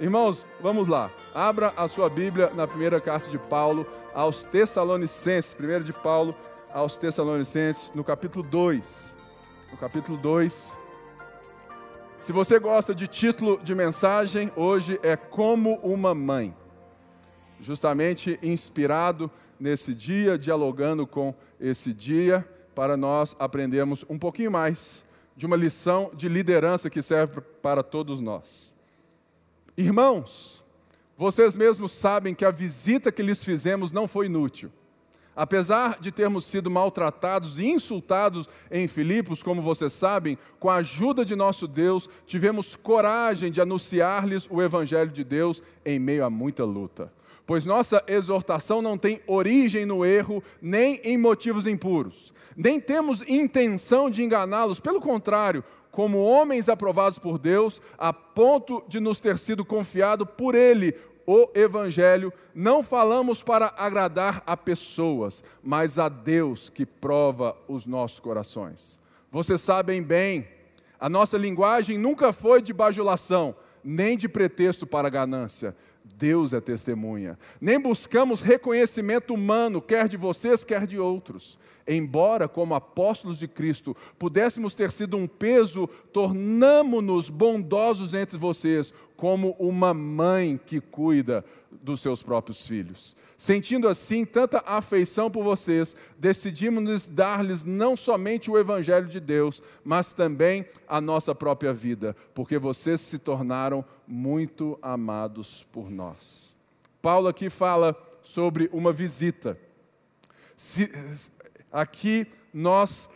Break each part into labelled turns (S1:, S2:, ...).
S1: Irmãos, vamos lá. Abra a sua Bíblia na primeira carta de Paulo aos Tessalonicenses, primeiro de Paulo aos Tessalonicenses, no capítulo 2. No capítulo 2. Se você gosta de título de mensagem, hoje é Como uma Mãe. Justamente inspirado nesse dia, dialogando com esse dia, para nós aprendermos um pouquinho mais de uma lição de liderança que serve para todos nós. Irmãos, vocês mesmos sabem que a visita que lhes fizemos não foi inútil. Apesar de termos sido maltratados e insultados em Filipos, como vocês sabem, com a ajuda de nosso Deus, tivemos coragem de anunciar-lhes o Evangelho de Deus em meio a muita luta. Pois nossa exortação não tem origem no erro, nem em motivos impuros. Nem temos intenção de enganá-los, pelo contrário, como homens aprovados por Deus, a ponto de nos ter sido confiado por Ele o Evangelho, não falamos para agradar a pessoas, mas a Deus que prova os nossos corações. Vocês sabem bem, a nossa linguagem nunca foi de bajulação, nem de pretexto para ganância. Deus é testemunha. Nem buscamos reconhecimento humano, quer de vocês, quer de outros. Embora, como apóstolos de Cristo, pudéssemos ter sido um peso, tornamo-nos bondosos entre vocês, como uma mãe que cuida dos seus próprios filhos. Sentindo assim tanta afeição por vocês, decidimos dar-lhes não somente o Evangelho de Deus, mas também a nossa própria vida, porque vocês se tornaram muito amados por nós. Paulo aqui fala sobre uma visita. Se, aqui nós,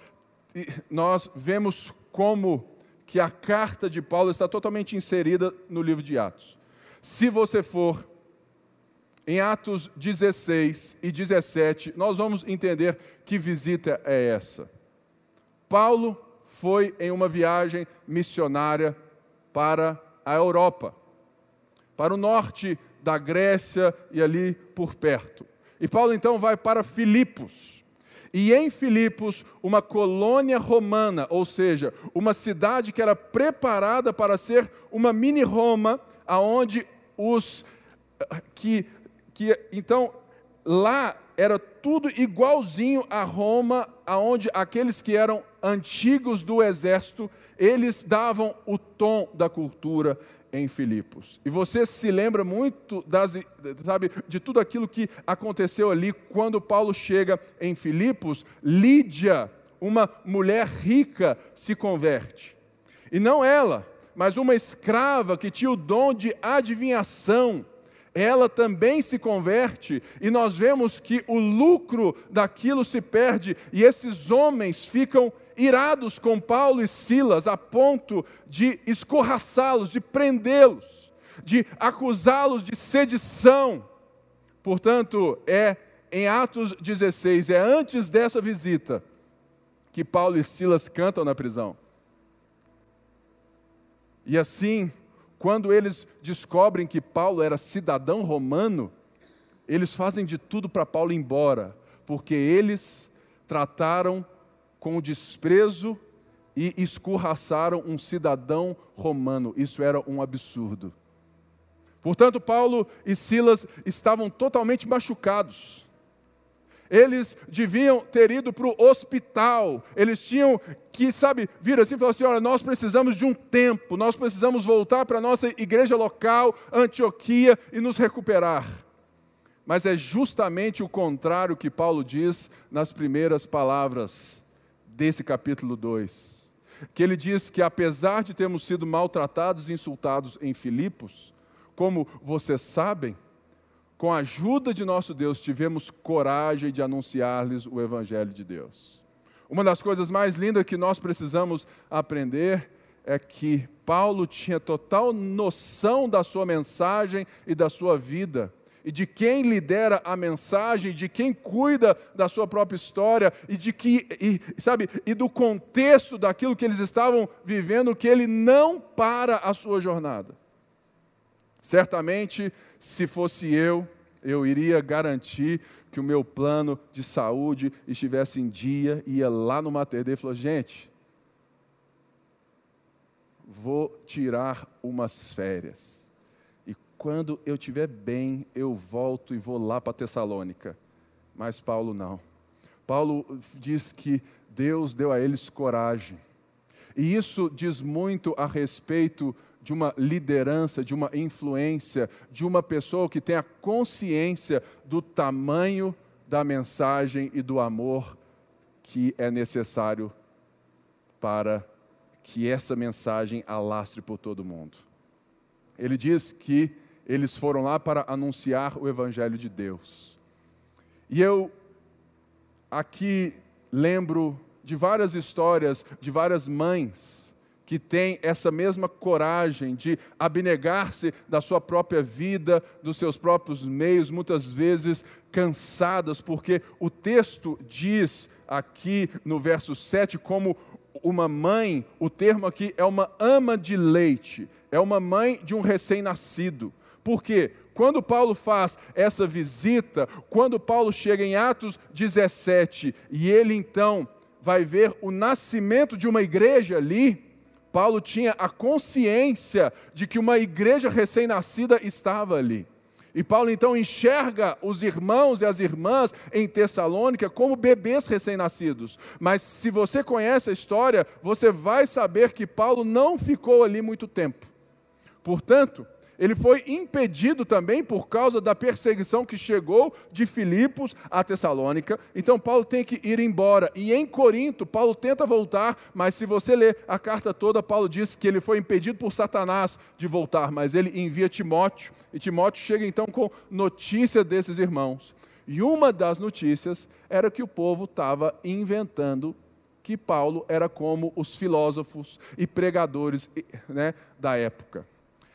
S1: nós vemos como que a carta de Paulo está totalmente inserida no livro de Atos. Se você for em Atos 16 e 17, nós vamos entender que visita é essa. Paulo foi em uma viagem missionária para a Europa, para o norte da Grécia e ali por perto. E Paulo então vai para Filipos e em Filipos, uma colônia romana, ou seja, uma cidade que era preparada para ser uma mini Roma, aonde os que que então lá era tudo igualzinho a Roma, aonde aqueles que eram antigos do exército, eles davam o tom da cultura, em Filipos. E você se lembra muito das, sabe, de tudo aquilo que aconteceu ali quando Paulo chega em Filipos, Lídia, uma mulher rica, se converte. E não ela, mas uma escrava que tinha o dom de adivinhação. Ela também se converte, e nós vemos que o lucro daquilo se perde, e esses homens ficam irados com Paulo e Silas a ponto de escorraçá-los, de prendê-los, de acusá-los de sedição. Portanto, é em Atos 16, é antes dessa visita que Paulo e Silas cantam na prisão. E assim, quando eles descobrem que Paulo era cidadão romano, eles fazem de tudo para Paulo ir embora, porque eles trataram com desprezo e escorraçaram um cidadão romano. Isso era um absurdo. Portanto, Paulo e Silas estavam totalmente machucados. Eles deviam ter ido para o hospital. Eles tinham que, sabe, vir assim e falar assim: olha, nós precisamos de um tempo, nós precisamos voltar para a nossa igreja local, Antioquia, e nos recuperar. Mas é justamente o contrário que Paulo diz nas primeiras palavras desse capítulo 2. Que ele diz que apesar de termos sido maltratados e insultados em Filipos, como vocês sabem, com a ajuda de nosso Deus tivemos coragem de anunciar-lhes o Evangelho de Deus. Uma das coisas mais lindas que nós precisamos aprender é que Paulo tinha total noção da sua mensagem e da sua vida e de quem lidera a mensagem, de quem cuida da sua própria história e de que e, sabe e do contexto daquilo que eles estavam vivendo, que ele não para a sua jornada. Certamente, se fosse eu, eu iria garantir que o meu plano de saúde estivesse em dia, ia lá no Mater e falou: gente, vou tirar umas férias. E quando eu estiver bem, eu volto e vou lá para Tessalônica. Mas Paulo não. Paulo diz que Deus deu a eles coragem. E isso diz muito a respeito de uma liderança, de uma influência, de uma pessoa que tem a consciência do tamanho da mensagem e do amor que é necessário para que essa mensagem alastre por todo mundo. Ele diz que eles foram lá para anunciar o Evangelho de Deus. E eu aqui lembro de várias histórias de várias mães que têm essa mesma coragem de abnegar-se da sua própria vida, dos seus próprios meios, muitas vezes cansadas, porque o texto diz aqui no verso 7 como uma mãe, o termo aqui é uma ama de leite, é uma mãe de um recém-nascido. Por quê? Quando Paulo faz essa visita, quando Paulo chega em Atos 17 e ele então vai ver o nascimento de uma igreja ali, Paulo tinha a consciência de que uma igreja recém-nascida estava ali. E Paulo então enxerga os irmãos e as irmãs em Tessalônica como bebês recém-nascidos. Mas se você conhece a história, você vai saber que Paulo não ficou ali muito tempo. Portanto, ele foi impedido também por causa da perseguição que chegou de Filipos a Tessalônica. Então Paulo tem que ir embora. E em Corinto, Paulo tenta voltar, mas se você ler a carta toda, Paulo diz que ele foi impedido por Satanás de voltar, mas ele envia Timóteo. E Timóteo chega então com notícia desses irmãos. E uma das notícias era que o povo estava inventando que Paulo era como os filósofos e pregadores né, da época.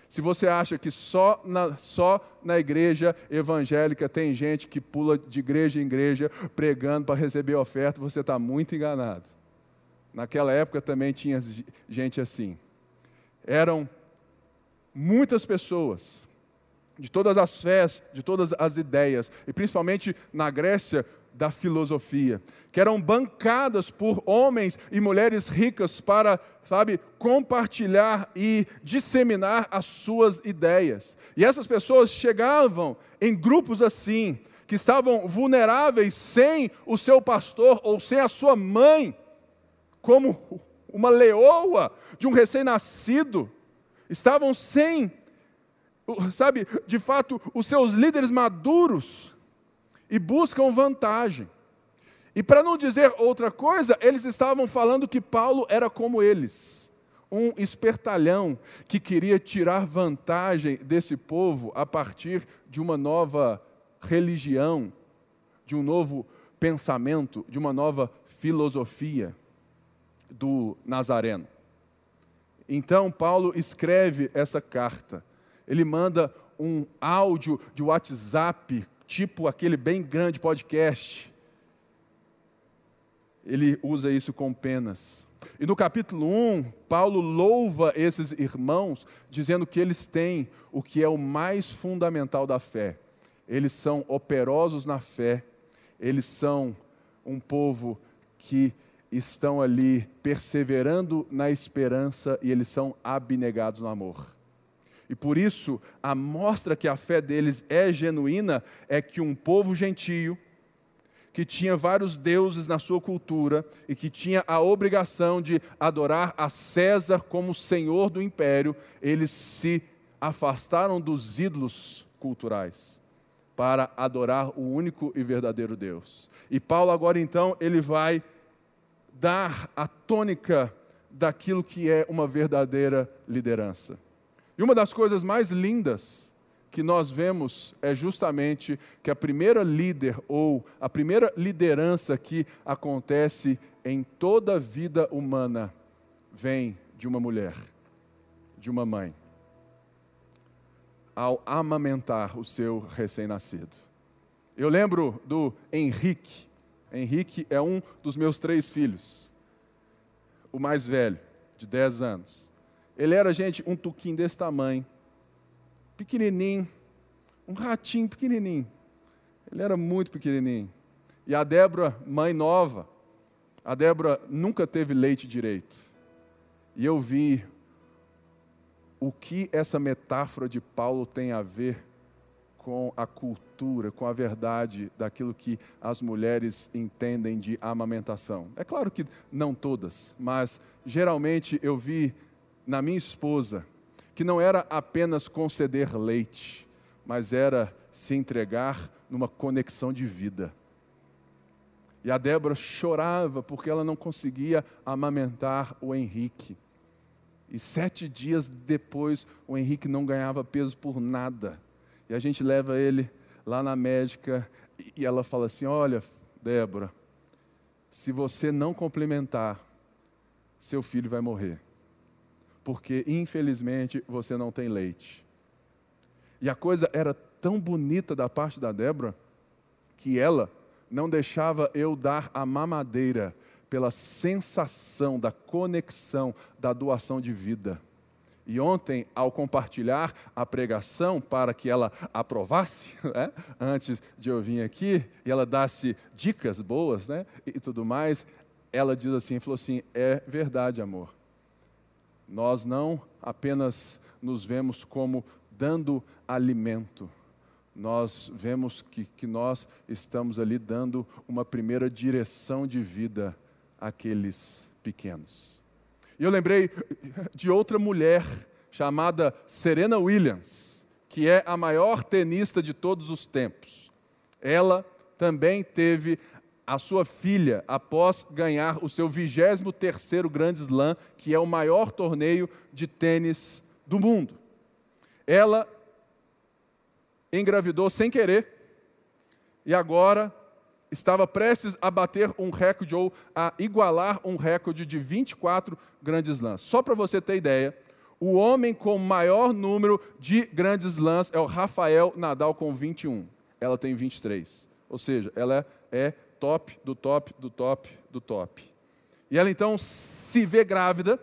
S1: Se você acha que só na, só na igreja evangélica tem gente que pula de igreja em igreja pregando para receber oferta, você está muito enganado. Naquela época também tinha gente assim. Eram muitas pessoas, de todas as fés, de todas as ideias, e principalmente na Grécia, da filosofia, que eram bancadas por homens e mulheres ricas para, sabe, compartilhar e disseminar as suas ideias. E essas pessoas chegavam em grupos assim, que estavam vulneráveis sem o seu pastor ou sem a sua mãe, como uma leoa de um recém-nascido, estavam sem, sabe, de fato, os seus líderes maduros e buscam vantagem. E para não dizer outra coisa, eles estavam falando que Paulo era como eles, um espertalhão que queria tirar vantagem desse povo a partir de uma nova religião, de um novo pensamento, de uma nova filosofia do Nazareno. Então, Paulo escreve essa carta. Ele manda um áudio de WhatsApp tipo aquele bem grande podcast. Ele usa isso com penas. E no capítulo 1, Paulo louva esses irmãos, dizendo que eles têm o que é o mais fundamental da fé. Eles são operosos na fé, eles são um povo que estão ali perseverando na esperança e eles são abnegados no amor. E por isso, a mostra que a fé deles é genuína é que um povo gentio, que tinha vários deuses na sua cultura e que tinha a obrigação de adorar a César como senhor do império, eles se afastaram dos ídolos culturais para adorar o único e verdadeiro Deus. E Paulo agora então, ele vai dar a tônica daquilo que é uma verdadeira liderança. E uma das coisas mais lindas que nós vemos é justamente que a primeira líder ou a primeira liderança que acontece em toda a vida humana vem de uma mulher, de uma mãe, ao amamentar o seu recém-nascido. Eu lembro do Henrique. Henrique é um dos meus três filhos, o mais velho, de 10 anos. Ele era, gente, um tuquinho desse tamanho, pequenininho, um ratinho pequenininho. Ele era muito pequenininho. E a Débora, mãe nova, a Débora nunca teve leite direito. E eu vi o que essa metáfora de Paulo tem a ver com a cultura, com a verdade daquilo que as mulheres entendem de amamentação. É claro que não todas, mas geralmente eu vi na minha esposa que não era apenas conceder leite, mas era se entregar numa conexão de vida. E a Débora chorava porque ela não conseguia amamentar o Henrique. E sete dias depois, o Henrique não ganhava peso por nada. E a gente leva ele lá na médica e ela fala assim: Olha, Débora, se você não complementar, seu filho vai morrer. Porque, infelizmente, você não tem leite. E a coisa era tão bonita da parte da Débora que ela não deixava eu dar a mamadeira pela sensação da conexão da doação de vida. E ontem, ao compartilhar a pregação para que ela aprovasse, né, antes de eu vir aqui, e ela desse dicas boas né, e tudo mais, ela diz assim: falou assim, é verdade, amor. Nós não apenas nos vemos como dando alimento, nós vemos que, que nós estamos ali dando uma primeira direção de vida àqueles pequenos. E eu lembrei de outra mulher chamada Serena Williams, que é a maior tenista de todos os tempos. Ela também teve a sua filha após ganhar o seu 23º Grand Slam, que é o maior torneio de tênis do mundo. Ela engravidou sem querer e agora estava prestes a bater um recorde ou a igualar um recorde de 24 grandes slams. Só para você ter ideia, o homem com maior número de grandes slams é o Rafael Nadal com 21. Ela tem 23. Ou seja, ela é top do top do top do top. E ela então se vê grávida,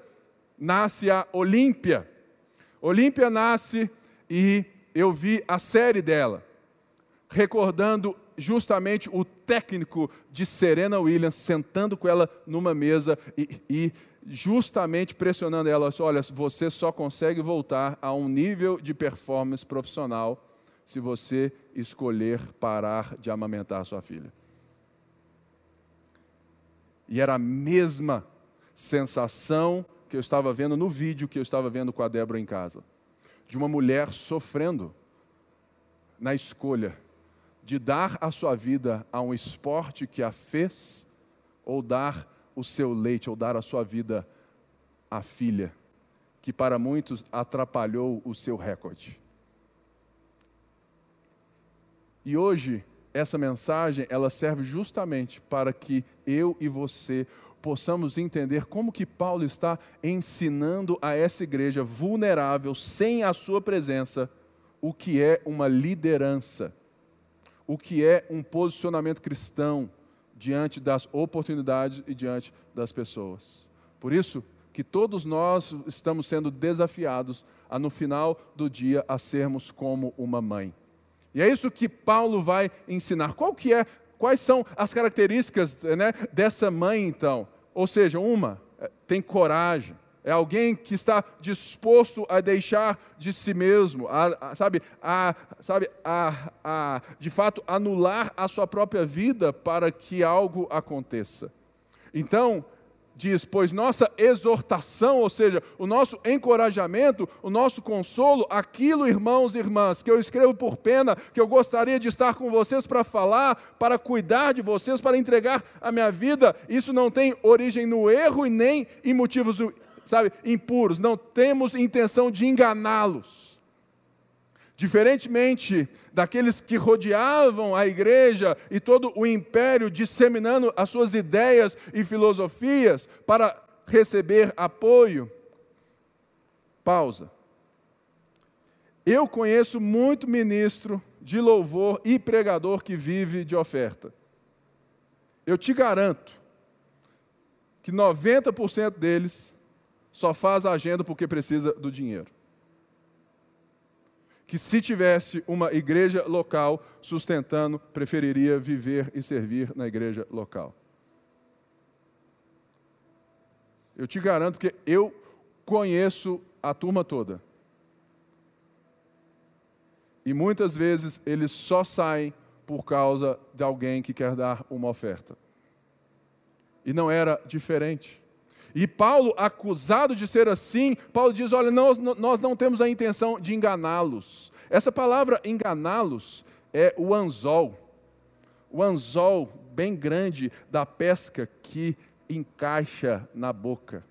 S1: nasce a Olímpia. Olímpia nasce e eu vi a série dela, recordando justamente o técnico de Serena Williams sentando com ela numa mesa e, e justamente pressionando ela: olha, você só consegue voltar a um nível de performance profissional se você escolher parar de amamentar sua filha. E era a mesma sensação que eu estava vendo no vídeo que eu estava vendo com a Débora em casa. De uma mulher sofrendo na escolha de dar a sua vida a um esporte que a fez, ou dar o seu leite, ou dar a sua vida à filha, que para muitos atrapalhou o seu recorde. E hoje, essa mensagem, ela serve justamente para que eu e você possamos entender como que Paulo está ensinando a essa igreja vulnerável, sem a sua presença, o que é uma liderança o que é um posicionamento cristão diante das oportunidades e diante das pessoas. Por isso que todos nós estamos sendo desafiados a no final do dia a sermos como uma mãe. E é isso que Paulo vai ensinar. Qual que é, quais são as características né, dessa mãe então? Ou seja, uma é, tem coragem, é alguém que está disposto a deixar de si mesmo, a, a, sabe, a, sabe a, a, de fato, anular a sua própria vida para que algo aconteça. Então, diz: Pois nossa exortação, ou seja, o nosso encorajamento, o nosso consolo, aquilo, irmãos e irmãs, que eu escrevo por pena, que eu gostaria de estar com vocês para falar, para cuidar de vocês, para entregar a minha vida, isso não tem origem no erro e nem em motivos sabe, impuros, não temos intenção de enganá-los. Diferentemente daqueles que rodeavam a igreja e todo o império disseminando as suas ideias e filosofias para receber apoio. Pausa. Eu conheço muito ministro de louvor e pregador que vive de oferta. Eu te garanto que 90% deles só faz a agenda porque precisa do dinheiro que, se tivesse uma igreja local sustentando, preferiria viver e servir na igreja local. Eu te garanto que eu conheço a turma toda. E muitas vezes eles só saem por causa de alguém que quer dar uma oferta. E não era diferente. E Paulo, acusado de ser assim, Paulo diz: Olha, nós, nós não temos a intenção de enganá-los. Essa palavra enganá-los é o anzol. O anzol bem grande da pesca que encaixa na boca.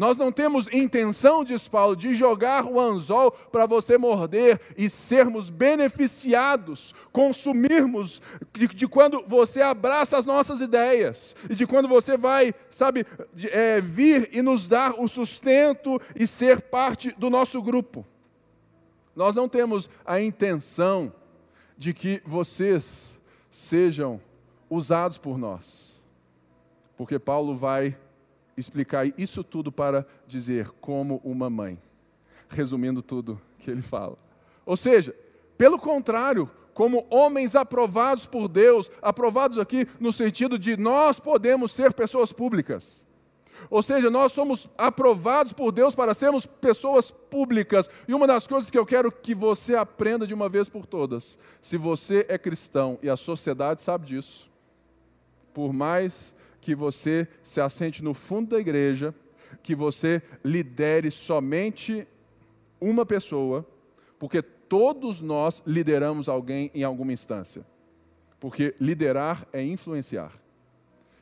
S1: Nós não temos intenção, diz Paulo, de jogar o anzol para você morder e sermos beneficiados, consumirmos de, de, quando você abraça as nossas ideias e de quando você vai, sabe, de, é, vir e nos dar o sustento e ser parte do nosso grupo. Nós não temos a intenção de que vocês sejam usados por nós, porque Paulo vai explicar isso tudo para dizer como uma mãe, resumindo tudo que ele fala. Ou seja, pelo contrário, como homens aprovados por Deus, aprovados aqui no sentido de nós podemos ser pessoas públicas. Ou seja, nós somos aprovados por Deus para sermos pessoas públicas. E uma das coisas que eu quero que você aprenda de uma vez por todas: se você é cristão e a sociedade sabe disso, por mais que você se assente no fundo da igreja, que você lidere somente uma pessoa, porque todos nós lideramos alguém em alguma instância. Porque liderar é influenciar.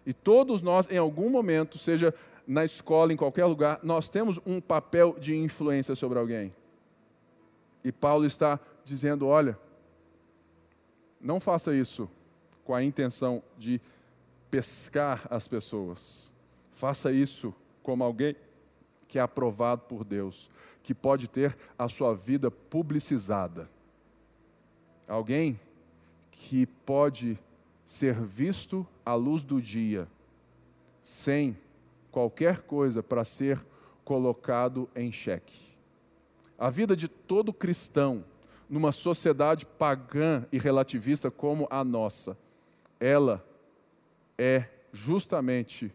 S1: E todos nós, em algum momento, seja na escola, em qualquer lugar, nós temos um papel de influência sobre alguém. E Paulo está dizendo: olha, não faça isso com a intenção de pescar as pessoas. Faça isso como alguém que é aprovado por Deus, que pode ter a sua vida publicizada. Alguém que pode ser visto à luz do dia, sem qualquer coisa para ser colocado em xeque. A vida de todo cristão, numa sociedade pagã e relativista como a nossa, ela é justamente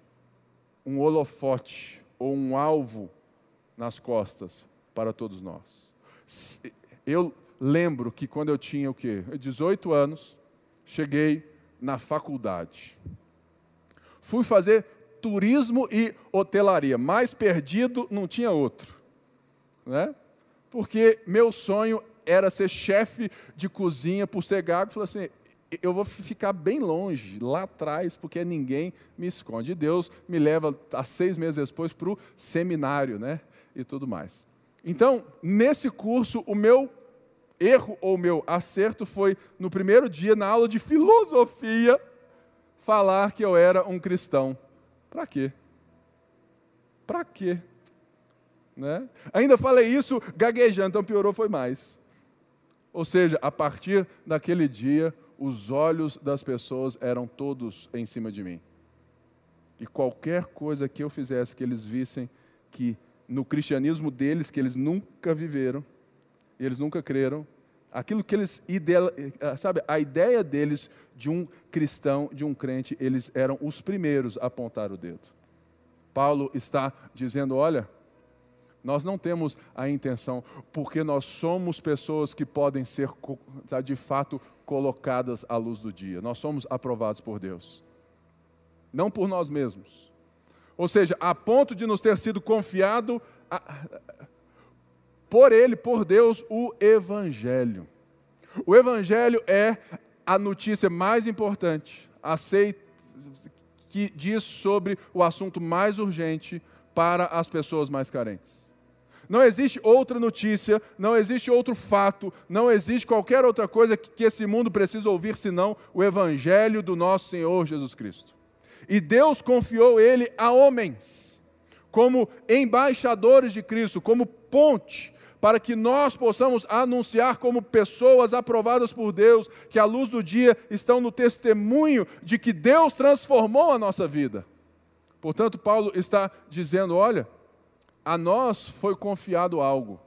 S1: um holofote ou um alvo nas costas para todos nós. Eu lembro que quando eu tinha o quê? 18 anos, cheguei na faculdade. Fui fazer turismo e hotelaria. Mais perdido não tinha outro. Né? Porque meu sonho era ser chefe de cozinha por ser gago. Falei assim, eu vou ficar bem longe, lá atrás, porque ninguém me esconde. Deus me leva, há seis meses depois, para o seminário, né? E tudo mais. Então, nesse curso, o meu erro ou meu acerto foi, no primeiro dia, na aula de filosofia, falar que eu era um cristão. Para quê? Para quê? Né? Ainda falei isso gaguejando, então piorou foi mais. Ou seja, a partir daquele dia, os olhos das pessoas eram todos em cima de mim. E qualquer coisa que eu fizesse, que eles vissem que no cristianismo deles, que eles nunca viveram, eles nunca creram, aquilo que eles, eh, sabe, a ideia deles de um cristão, de um crente, eles eram os primeiros a apontar o dedo. Paulo está dizendo: olha, nós não temos a intenção, porque nós somos pessoas que podem ser de fato colocadas à luz do dia. Nós somos aprovados por Deus, não por nós mesmos. Ou seja, a ponto de nos ter sido confiado a, por Ele, por Deus, o Evangelho. O Evangelho é a notícia mais importante, aceita, que diz sobre o assunto mais urgente para as pessoas mais carentes. Não existe outra notícia, não existe outro fato, não existe qualquer outra coisa que esse mundo precisa ouvir senão o Evangelho do nosso Senhor Jesus Cristo. E Deus confiou ele a homens, como embaixadores de Cristo, como ponte, para que nós possamos anunciar como pessoas aprovadas por Deus, que à luz do dia estão no testemunho de que Deus transformou a nossa vida. Portanto, Paulo está dizendo: olha, a nós foi confiado algo.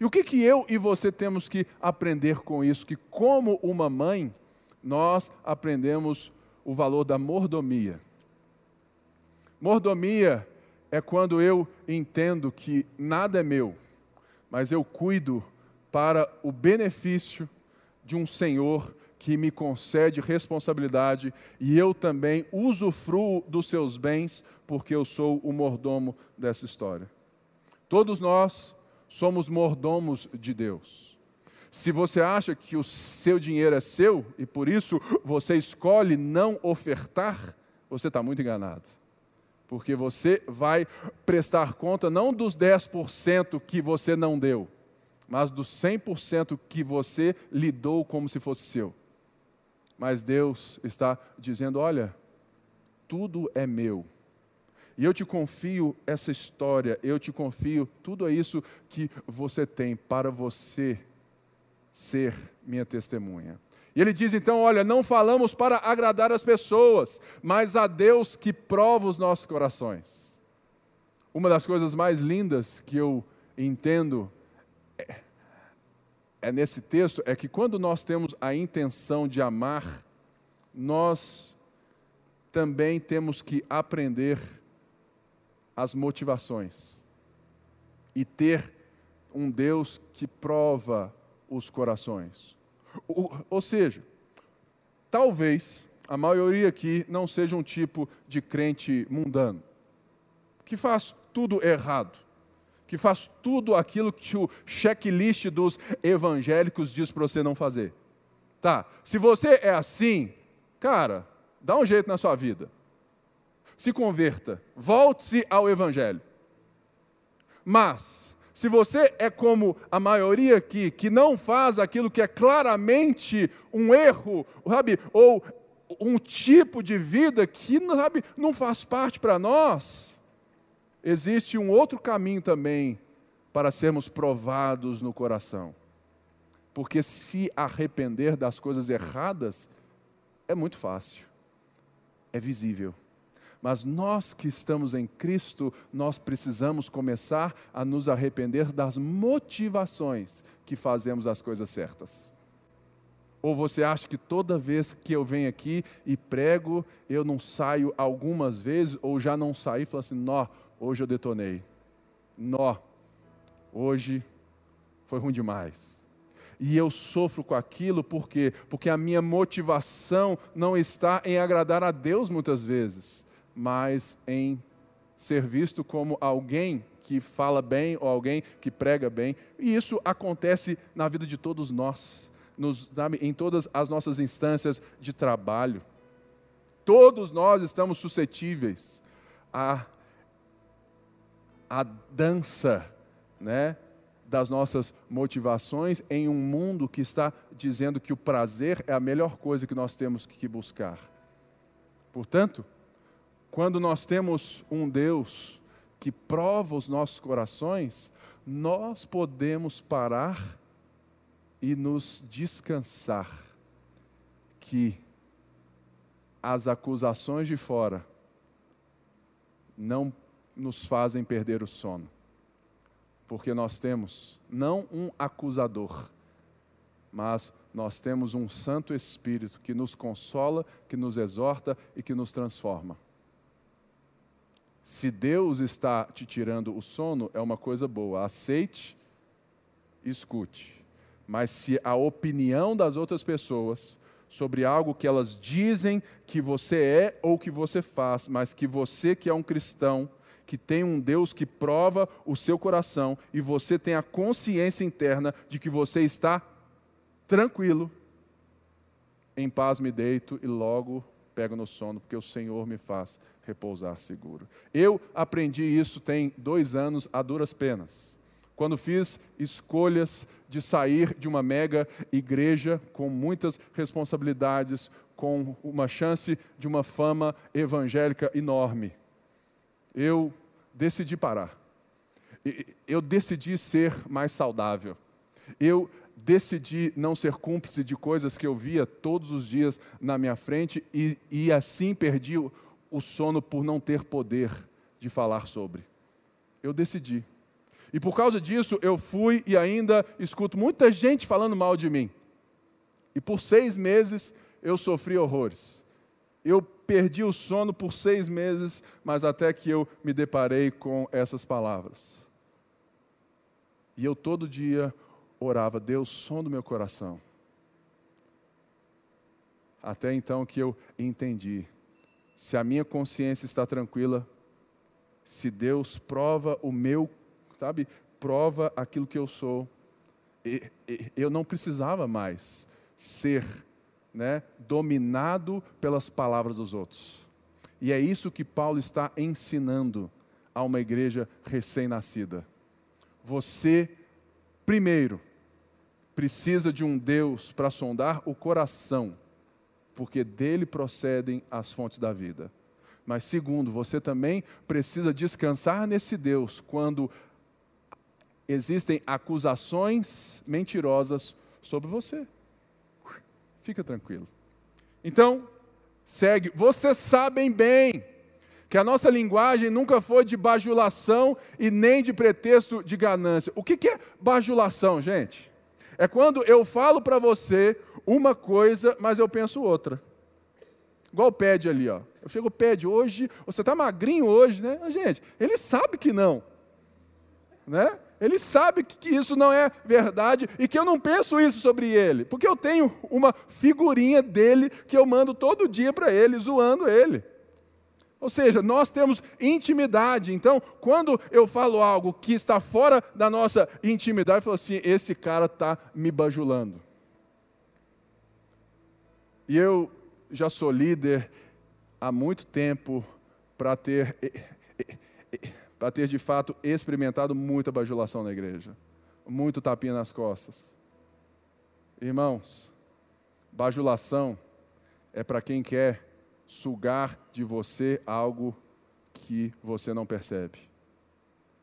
S1: E o que, que eu e você temos que aprender com isso? Que, como uma mãe, nós aprendemos o valor da mordomia. Mordomia é quando eu entendo que nada é meu, mas eu cuido para o benefício de um Senhor que me concede responsabilidade e eu também usufruo dos seus bens, porque eu sou o mordomo dessa história. Todos nós somos mordomos de Deus. Se você acha que o seu dinheiro é seu e por isso você escolhe não ofertar, você está muito enganado. Porque você vai prestar conta não dos 10% que você não deu, mas dos 100% que você lidou como se fosse seu. Mas Deus está dizendo: olha, tudo é meu. E eu te confio essa história, eu te confio tudo isso que você tem para você ser minha testemunha. E ele diz então: olha, não falamos para agradar as pessoas, mas a Deus que prova os nossos corações. Uma das coisas mais lindas que eu entendo é, é nesse texto é que quando nós temos a intenção de amar, nós também temos que aprender as motivações e ter um Deus que prova os corações. Ou, ou seja, talvez a maioria aqui não seja um tipo de crente mundano, que faz tudo errado, que faz tudo aquilo que o checklist dos evangélicos diz para você não fazer. Tá, se você é assim, cara, dá um jeito na sua vida. Se converta, volte-se ao evangelho. Mas se você é como a maioria aqui, que não faz aquilo que é claramente um erro, sabe, ou um tipo de vida que sabe, não faz parte para nós, existe um outro caminho também para sermos provados no coração. Porque se arrepender das coisas erradas é muito fácil, é visível. Mas nós que estamos em Cristo, nós precisamos começar a nos arrepender das motivações que fazemos as coisas certas. Ou você acha que toda vez que eu venho aqui e prego, eu não saio algumas vezes, ou já não saí e falo assim: nó, hoje eu detonei. Nó, hoje foi ruim demais. E eu sofro com aquilo por quê? Porque a minha motivação não está em agradar a Deus muitas vezes, mas em ser visto como alguém que fala bem ou alguém que prega bem. E isso acontece na vida de todos nós, nos, sabe, em todas as nossas instâncias de trabalho. Todos nós estamos suscetíveis à, à dança né, das nossas motivações em um mundo que está dizendo que o prazer é a melhor coisa que nós temos que buscar. Portanto, quando nós temos um Deus que prova os nossos corações, nós podemos parar e nos descansar que as acusações de fora não nos fazem perder o sono. Porque nós temos não um acusador, mas nós temos um Santo Espírito que nos consola, que nos exorta e que nos transforma. Se Deus está te tirando o sono, é uma coisa boa. Aceite, escute. Mas se a opinião das outras pessoas sobre algo que elas dizem que você é ou que você faz, mas que você que é um cristão, que tem um Deus que prova o seu coração e você tem a consciência interna de que você está tranquilo, em paz me deito e logo pego no sono, porque o Senhor me faz repousar seguro. Eu aprendi isso tem dois anos a duras penas. Quando fiz escolhas de sair de uma mega igreja com muitas responsabilidades, com uma chance de uma fama evangélica enorme, eu decidi parar. Eu decidi ser mais saudável. Eu decidi não ser cúmplice de coisas que eu via todos os dias na minha frente e, e assim perdi o, o sono por não ter poder de falar sobre. Eu decidi. E por causa disso, eu fui e ainda escuto muita gente falando mal de mim. E por seis meses eu sofri horrores. Eu perdi o sono por seis meses, mas até que eu me deparei com essas palavras. E eu todo dia orava, Deus, som do meu coração. Até então que eu entendi. Se a minha consciência está tranquila, se Deus prova o meu, sabe, prova aquilo que eu sou, eu não precisava mais ser né, dominado pelas palavras dos outros. E é isso que Paulo está ensinando a uma igreja recém-nascida. Você, primeiro, precisa de um Deus para sondar o coração, porque dele procedem as fontes da vida. Mas, segundo, você também precisa descansar nesse Deus quando existem acusações mentirosas sobre você. Fica tranquilo. Então, segue. Vocês sabem bem que a nossa linguagem nunca foi de bajulação e nem de pretexto de ganância. O que é bajulação, gente? É quando eu falo para você uma coisa, mas eu penso outra. Igual o pede ali, ó. Eu chego, pede hoje, você está magrinho hoje, né? Gente, ele sabe que não. Né? Ele sabe que isso não é verdade e que eu não penso isso sobre ele, porque eu tenho uma figurinha dele que eu mando todo dia para ele, zoando ele. Ou seja, nós temos intimidade. Então, quando eu falo algo que está fora da nossa intimidade, eu falo assim: esse cara está me bajulando. E eu já sou líder há muito tempo para ter para ter de fato experimentado muita bajulação na igreja, muito tapinha nas costas. Irmãos, bajulação é para quem quer sugar de você algo que você não percebe.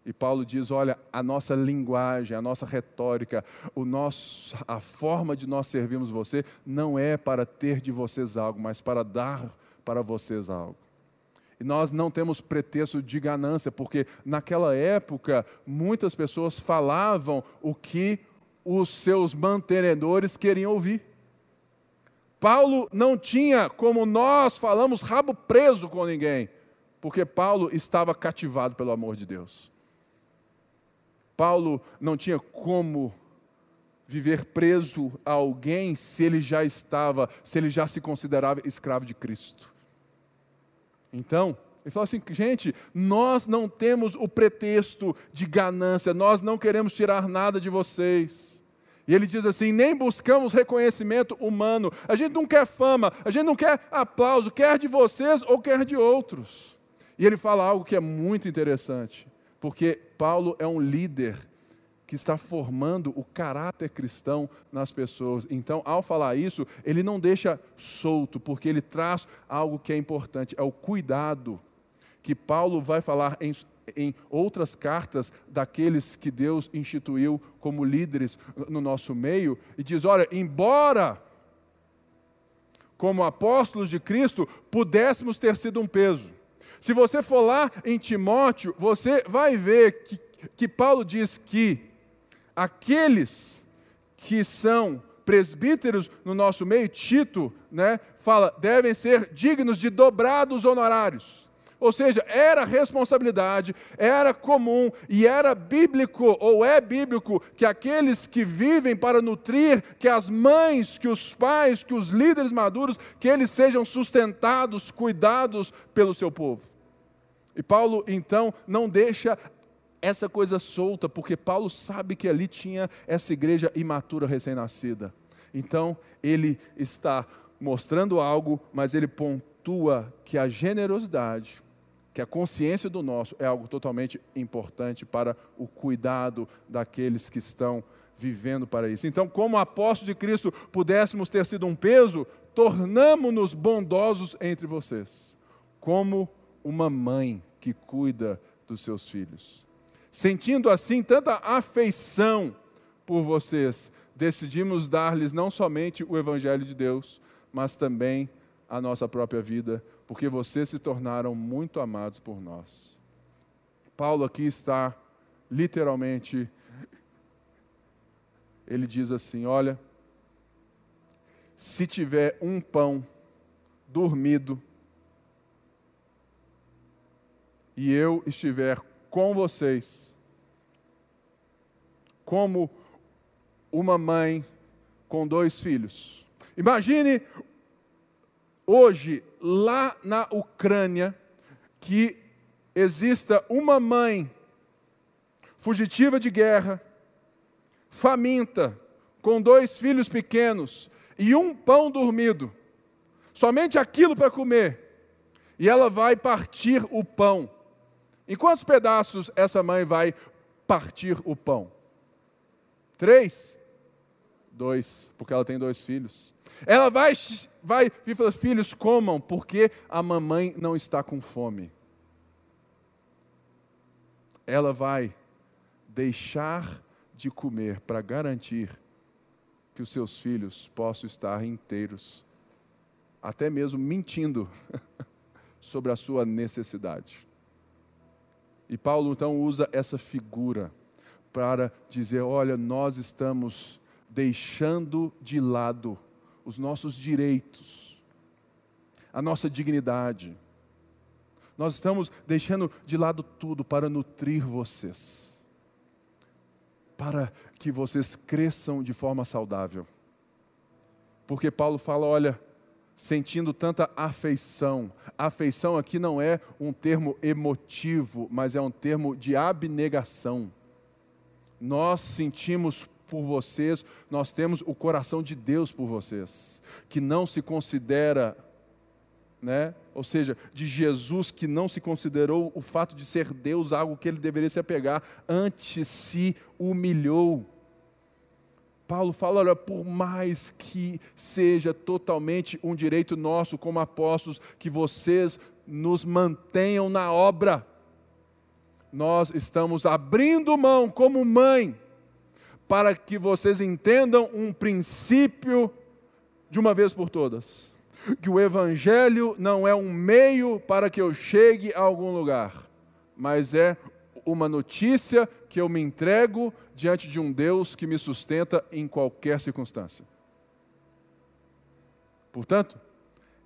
S1: E Paulo diz: olha, a nossa linguagem, a nossa retórica, o nosso, a forma de nós servirmos você não é para ter de vocês algo, mas para dar para vocês algo. E nós não temos pretexto de ganância, porque naquela época muitas pessoas falavam o que os seus mantenedores queriam ouvir. Paulo não tinha, como nós falamos, rabo preso com ninguém, porque Paulo estava cativado pelo amor de Deus. Paulo não tinha como viver preso a alguém se ele já estava, se ele já se considerava escravo de Cristo. Então, ele falou assim: gente, nós não temos o pretexto de ganância, nós não queremos tirar nada de vocês. E ele diz assim: nem buscamos reconhecimento humano, a gente não quer fama, a gente não quer aplauso, quer de vocês ou quer de outros. E ele fala algo que é muito interessante, porque Paulo é um líder que está formando o caráter cristão nas pessoas. Então, ao falar isso, ele não deixa solto, porque ele traz algo que é importante, é o cuidado que Paulo vai falar em, em outras cartas daqueles que Deus instituiu como líderes no nosso meio, e diz: olha, embora como apóstolos de Cristo pudéssemos ter sido um peso. Se você for lá em Timóteo, você vai ver que, que Paulo diz que aqueles que são presbíteros no nosso meio, Tito, né, fala, devem ser dignos de dobrados honorários. Ou seja, era responsabilidade, era comum e era bíblico, ou é bíblico, que aqueles que vivem para nutrir, que as mães, que os pais, que os líderes maduros, que eles sejam sustentados, cuidados pelo seu povo. E Paulo, então, não deixa essa coisa solta, porque Paulo sabe que ali tinha essa igreja imatura recém-nascida. Então, ele está mostrando algo, mas ele pontua que a generosidade, que a consciência do nosso é algo totalmente importante para o cuidado daqueles que estão vivendo para isso. Então, como apóstolos de Cristo, pudéssemos ter sido um peso, tornamo-nos bondosos entre vocês, como uma mãe que cuida dos seus filhos. Sentindo assim tanta afeição por vocês, decidimos dar-lhes não somente o Evangelho de Deus, mas também a nossa própria vida, porque vocês se tornaram muito amados por nós. Paulo aqui está literalmente, ele diz assim: olha, se tiver um pão dormido e eu estiver com vocês, como uma mãe com dois filhos. Imagine hoje, lá na Ucrânia, que exista uma mãe fugitiva de guerra, faminta, com dois filhos pequenos e um pão dormido, somente aquilo para comer, e ela vai partir o pão. Em quantos pedaços essa mãe vai partir o pão? Três? Dois, porque ela tem dois filhos. Ela vai, vai, filhos, comam, porque a mamãe não está com fome. Ela vai deixar de comer para garantir que os seus filhos possam estar inteiros, até mesmo mentindo sobre a sua necessidade. E Paulo então usa essa figura para dizer: olha, nós estamos deixando de lado os nossos direitos, a nossa dignidade. Nós estamos deixando de lado tudo para nutrir vocês, para que vocês cresçam de forma saudável. Porque Paulo fala: olha, sentindo tanta afeição. Afeição aqui não é um termo emotivo, mas é um termo de abnegação. Nós sentimos por vocês, nós temos o coração de Deus por vocês, que não se considera, né? Ou seja, de Jesus que não se considerou o fato de ser Deus algo que ele deveria se apegar, antes se humilhou Paulo fala: olha, por mais que seja totalmente um direito nosso como apóstolos, que vocês nos mantenham na obra, nós estamos abrindo mão como mãe, para que vocês entendam um princípio de uma vez por todas: que o Evangelho não é um meio para que eu chegue a algum lugar, mas é uma notícia que eu me entrego diante de um Deus que me sustenta em qualquer circunstância. Portanto,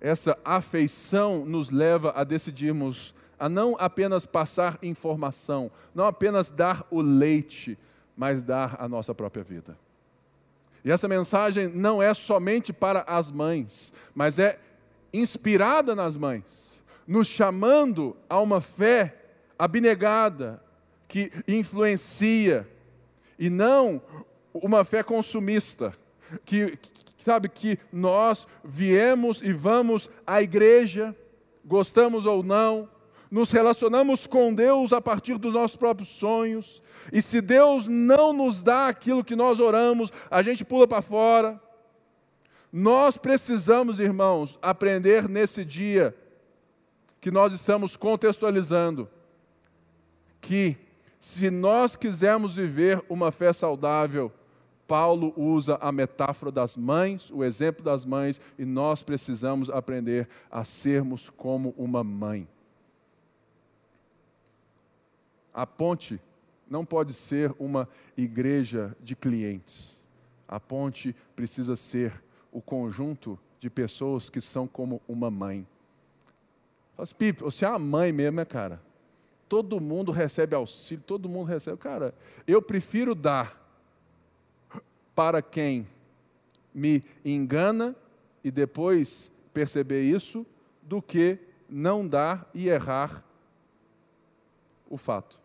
S1: essa afeição nos leva a decidirmos a não apenas passar informação, não apenas dar o leite, mas dar a nossa própria vida. E essa mensagem não é somente para as mães, mas é inspirada nas mães, nos chamando a uma fé abnegada, que influencia, e não uma fé consumista, que, sabe, que nós viemos e vamos à igreja, gostamos ou não, nos relacionamos com Deus a partir dos nossos próprios sonhos, e se Deus não nos dá aquilo que nós oramos, a gente pula para fora. Nós precisamos, irmãos, aprender nesse dia que nós estamos contextualizando, que se nós quisermos viver uma fé saudável, Paulo usa a metáfora das mães, o exemplo das mães, e nós precisamos aprender a sermos como uma mãe. A ponte não pode ser uma igreja de clientes. A ponte precisa ser o conjunto de pessoas que são como uma mãe. Mas, Pipe, você é a mãe mesmo, né, cara? todo mundo recebe auxílio, todo mundo recebe. Cara, eu prefiro dar para quem me engana e depois perceber isso, do que não dar e errar o fato.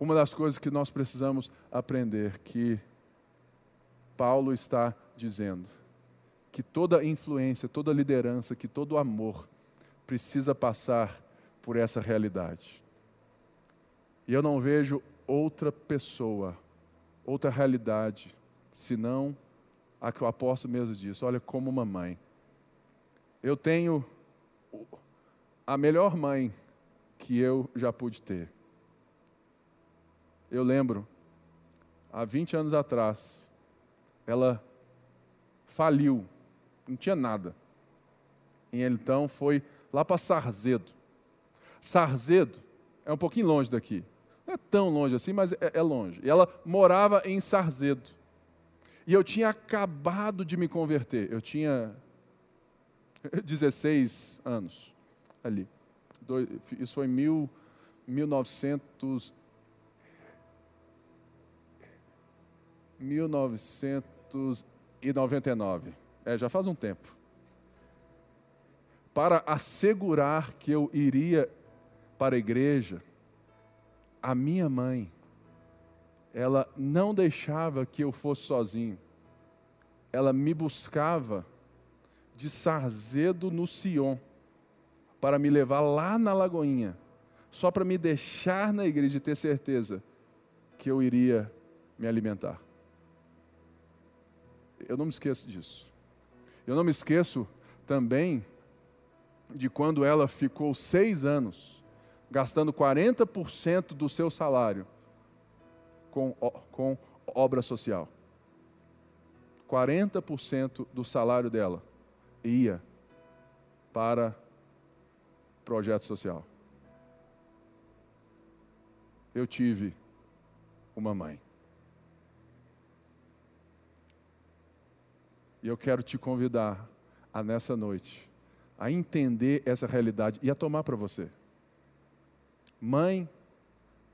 S1: Uma das coisas que nós precisamos aprender que Paulo está dizendo, que toda influência, toda liderança, que todo amor precisa passar por essa realidade. E eu não vejo outra pessoa, outra realidade, senão a que o apóstolo mesmo disse: olha, como uma mãe. Eu tenho a melhor mãe que eu já pude ter. Eu lembro, há 20 anos atrás, ela faliu, não tinha nada. E então foi lá para Sarzedo. Sarzedo é um pouquinho longe daqui. Não é tão longe assim, mas é, é longe. E ela morava em Sarzedo. E eu tinha acabado de me converter. Eu tinha 16 anos ali. Isso foi em mil, 1900, 1999. É, já faz um tempo. para assegurar que eu iria para a igreja, a minha mãe, ela não deixava que eu fosse sozinho. Ela me buscava de Sarzedo no Sion para me levar lá na Lagoinha, só para me deixar na igreja e ter certeza que eu iria me alimentar. Eu não me esqueço disso. Eu não me esqueço também de quando ela ficou seis anos gastando 40% do seu salário com, com obra social. 40% do salário dela ia para projeto social. Eu tive uma mãe. E eu quero te convidar a nessa noite a entender essa realidade e a tomar para você. Mãe,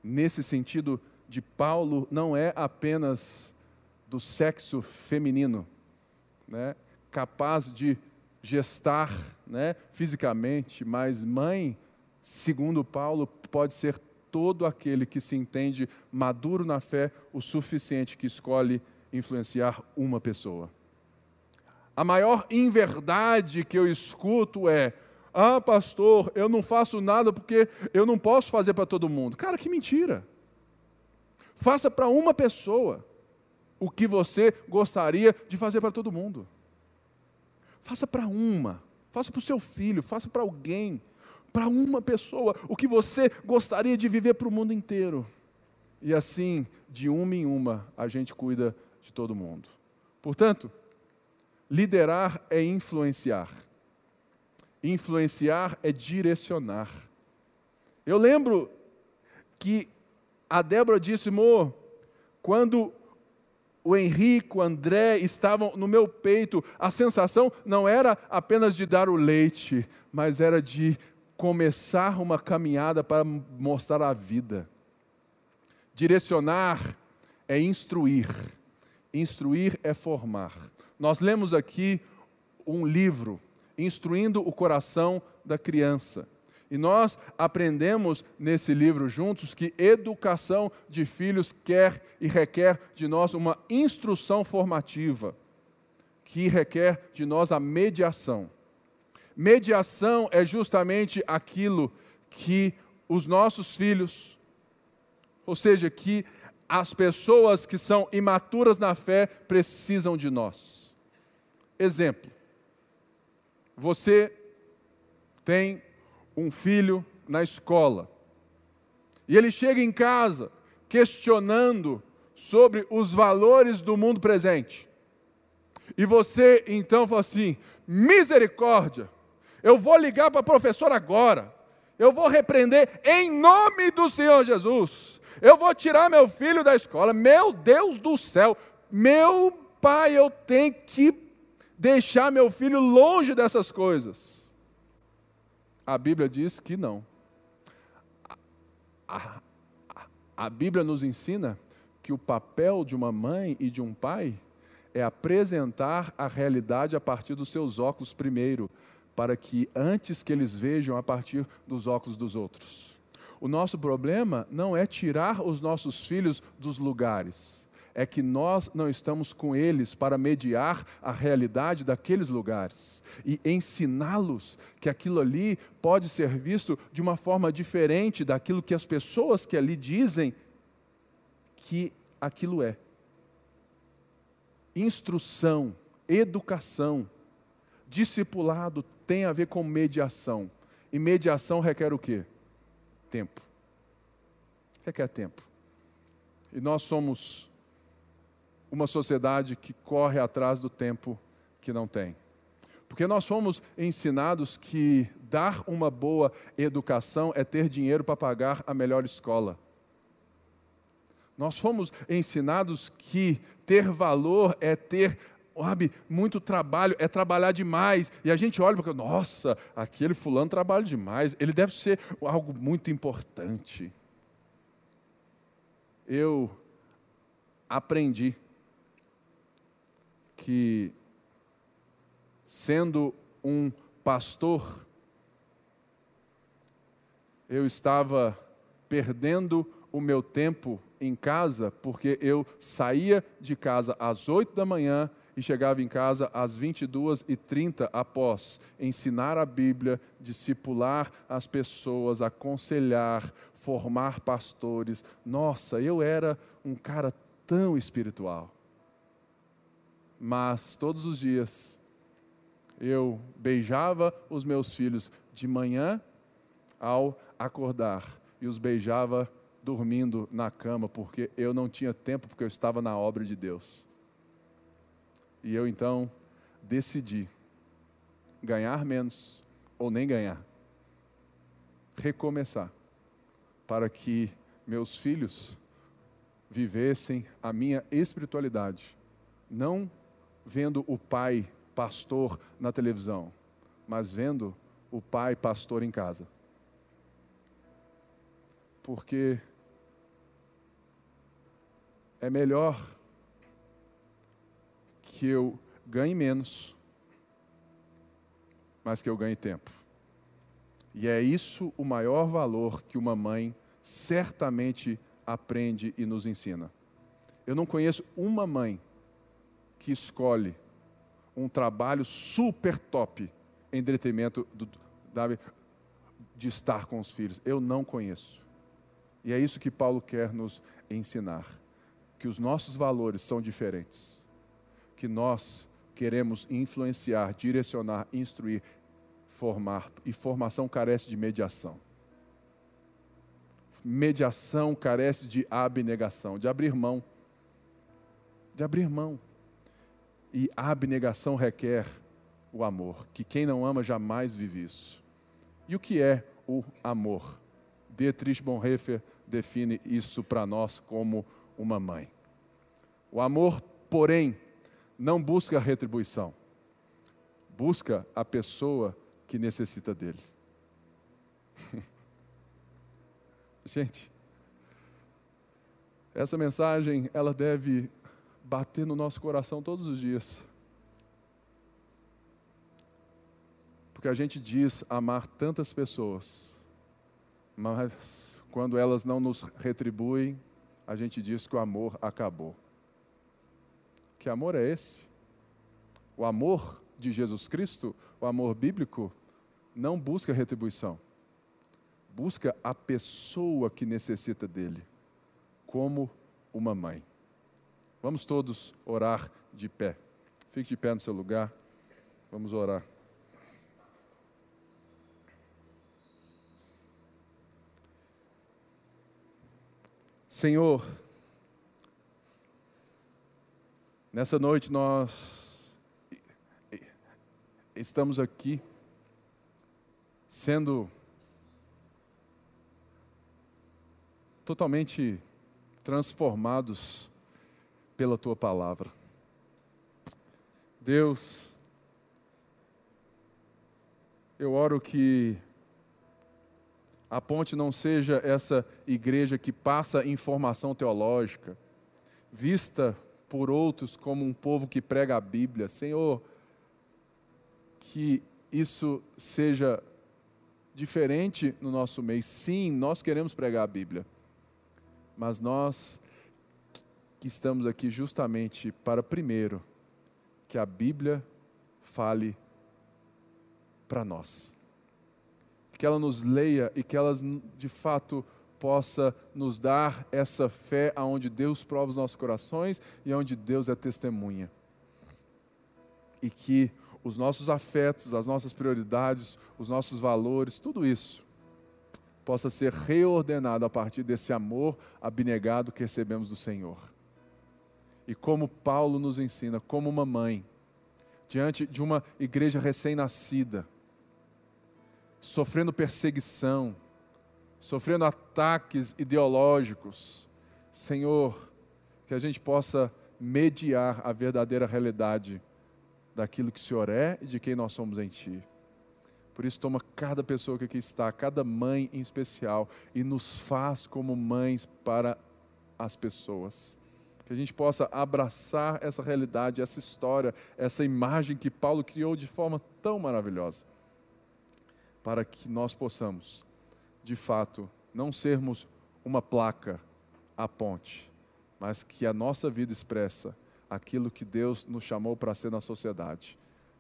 S1: nesse sentido de Paulo, não é apenas do sexo feminino, né? capaz de gestar né, fisicamente, mas mãe, segundo Paulo, pode ser todo aquele que se entende maduro na fé o suficiente que escolhe influenciar uma pessoa. A maior inverdade que eu escuto é: ah, pastor, eu não faço nada porque eu não posso fazer para todo mundo. Cara, que mentira. Faça para uma pessoa o que você gostaria de fazer para todo mundo. Faça para uma, faça para o seu filho, faça para alguém, para uma pessoa, o que você gostaria de viver para o mundo inteiro. E assim, de uma em uma, a gente cuida de todo mundo. Portanto, liderar é influenciar. Influenciar é direcionar. Eu lembro que a Débora disse, amor, quando o Henrique, o André estavam no meu peito, a sensação não era apenas de dar o leite, mas era de começar uma caminhada para mostrar a vida. Direcionar é instruir, instruir é formar. Nós lemos aqui um livro, Instruindo o Coração da Criança. E nós aprendemos nesse livro juntos que educação de filhos quer e requer de nós uma instrução formativa, que requer de nós a mediação. Mediação é justamente aquilo que os nossos filhos, ou seja, que as pessoas que são imaturas na fé precisam de nós. Exemplo: você tem um filho na escola. E ele chega em casa questionando sobre os valores do mundo presente. E você então fala assim: misericórdia, eu vou ligar para a professora agora, eu vou repreender em nome do Senhor Jesus, eu vou tirar meu filho da escola, meu Deus do céu, meu pai, eu tenho que deixar meu filho longe dessas coisas. A Bíblia diz que não. A, a, a, Bíblia nos ensina que o papel de uma mãe e de um pai é apresentar a realidade a partir dos seus óculos primeiro, para que antes que eles vejam a partir dos óculos dos outros. O nosso problema não é tirar os nossos filhos dos lugares é que nós não estamos com eles para mediar a realidade daqueles lugares e ensiná-los que aquilo ali pode ser visto de uma forma diferente daquilo que as pessoas que ali dizem que aquilo é. Instrução, educação, discipulado tem a ver com mediação. E mediação requer o quê? Tempo. Requer tempo. E nós somos uma sociedade que corre atrás do tempo que não tem. Porque nós fomos ensinados que dar uma boa educação é ter dinheiro para pagar a melhor escola. Nós fomos ensinados que ter valor é ter sabe, muito trabalho, é trabalhar demais. E a gente olha e fala, nossa, aquele fulano trabalha demais, ele deve ser algo muito importante. Eu aprendi que, sendo um pastor eu estava perdendo o meu tempo em casa, porque eu saía de casa às 8 da manhã e chegava em casa às 22h30 após ensinar a Bíblia, discipular as pessoas, aconselhar, formar pastores. Nossa, eu era um cara tão espiritual. Mas todos os dias eu beijava os meus filhos de manhã ao acordar e os beijava dormindo na cama, porque eu não tinha tempo, porque eu estava na obra de Deus. E eu então decidi ganhar menos ou nem ganhar, recomeçar, para que meus filhos vivessem a minha espiritualidade, não vendo o pai pastor na televisão, mas vendo o pai pastor em casa. Porque é melhor que eu ganhe menos, mas que eu ganhe tempo. E é isso o maior valor que uma mãe certamente aprende e nos ensina. Eu não conheço uma mãe que escolhe um trabalho super top em detrimento do, de estar com os filhos. Eu não conheço. E é isso que Paulo quer nos ensinar que os nossos valores são diferentes, que nós queremos influenciar, direcionar, instruir, formar, e formação carece de mediação. Mediação carece de abnegação, de abrir mão. De abrir mão. E abnegação requer o amor, que quem não ama jamais vive isso. E o que é o amor? Dietrich Bonhoeffer define isso para nós como uma mãe. O amor, porém, não busca retribuição, busca a pessoa que necessita dele. Gente, essa mensagem ela deve bater no nosso coração todos os dias. Porque a gente diz amar tantas pessoas, mas quando elas não nos retribuem, a gente diz que o amor acabou. Que amor é esse? O amor de Jesus Cristo, o amor bíblico, não busca retribuição. Busca a pessoa que necessita dele, como uma mãe. Vamos todos orar de pé. Fique de pé no seu lugar. Vamos orar. Senhor, Nessa noite nós estamos aqui sendo totalmente transformados pela tua palavra. Deus, eu oro que a ponte não seja essa igreja que passa informação teológica, vista por outros como um povo que prega a Bíblia. Senhor, que isso seja diferente no nosso meio. Sim, nós queremos pregar a Bíblia, mas nós que estamos aqui justamente para, primeiro, que a Bíblia fale para nós. Que ela nos leia e que ela, de fato, possa nos dar essa fé aonde Deus prova os nossos corações e onde Deus é testemunha. E que os nossos afetos, as nossas prioridades, os nossos valores, tudo isso possa ser reordenado a partir desse amor abnegado que recebemos do Senhor. E como Paulo nos ensina, como uma mãe, diante de uma igreja recém-nascida, sofrendo perseguição, sofrendo ataques ideológicos. Senhor, que a gente possa mediar a verdadeira realidade daquilo que o Senhor é e de quem nós somos em Ti. Por isso, toma cada pessoa que aqui está, cada mãe em especial, e nos faz como mães para as pessoas. Que a gente possa abraçar essa realidade, essa história, essa imagem que Paulo criou de forma tão maravilhosa, para que nós possamos de fato, não sermos uma placa à ponte, mas que a nossa vida expressa aquilo que Deus nos chamou para ser na sociedade,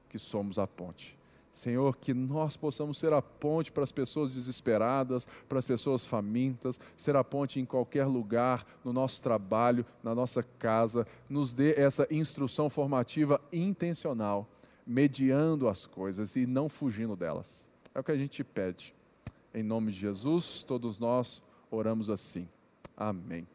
S1: que somos a ponte. Senhor, que nós possamos ser a ponte para as pessoas desesperadas, para as pessoas famintas, ser a ponte em qualquer lugar, no nosso trabalho, na nossa casa. Nos dê essa instrução formativa intencional, mediando as coisas e não fugindo delas. É o que a gente pede. Em nome de Jesus, todos nós oramos assim. Amém.